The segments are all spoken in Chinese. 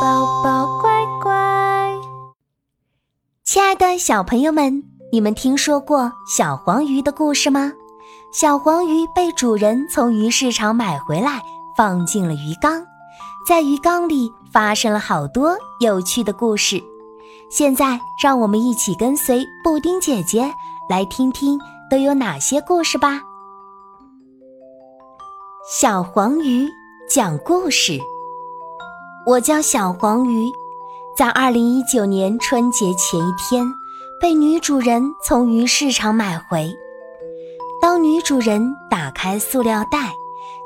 宝宝乖乖，亲爱的小朋友们，你们听说过小黄鱼的故事吗？小黄鱼被主人从鱼市场买回来，放进了鱼缸，在鱼缸里发生了好多有趣的故事。现在，让我们一起跟随布丁姐姐来听听都有哪些故事吧。小黄鱼讲故事。我叫小黄鱼，在二零一九年春节前一天，被女主人从鱼市场买回。当女主人打开塑料袋，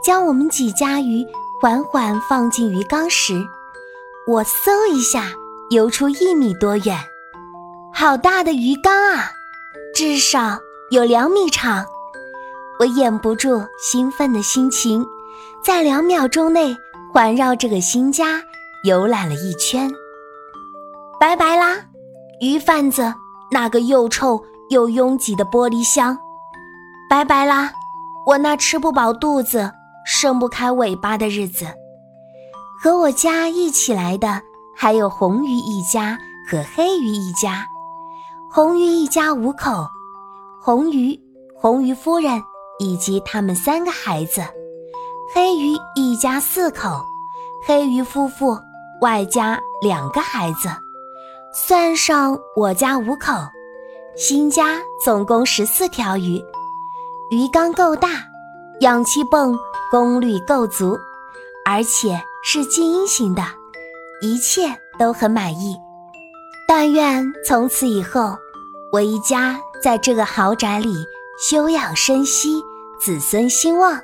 将我们几家鱼缓缓放进鱼缸时，我嗖一下游出一米多远，好大的鱼缸啊，至少有两米长。我掩不住兴奋的心情，在两秒钟内环绕这个新家游览了一圈。拜拜啦，鱼贩子那个又臭又拥挤的玻璃箱！拜拜啦，我那吃不饱肚子、伸不开尾巴的日子。和我家一起来的还有红鱼一家和黑鱼一家。红鱼一家五口，红鱼、红鱼夫人。以及他们三个孩子，黑鱼一家四口，黑鱼夫妇外加两个孩子，算上我家五口，新家总共十四条鱼，鱼缸够大，氧气泵功率够足，而且是静音型的，一切都很满意。但愿从此以后，我一家在这个豪宅里休养生息。子孙兴旺。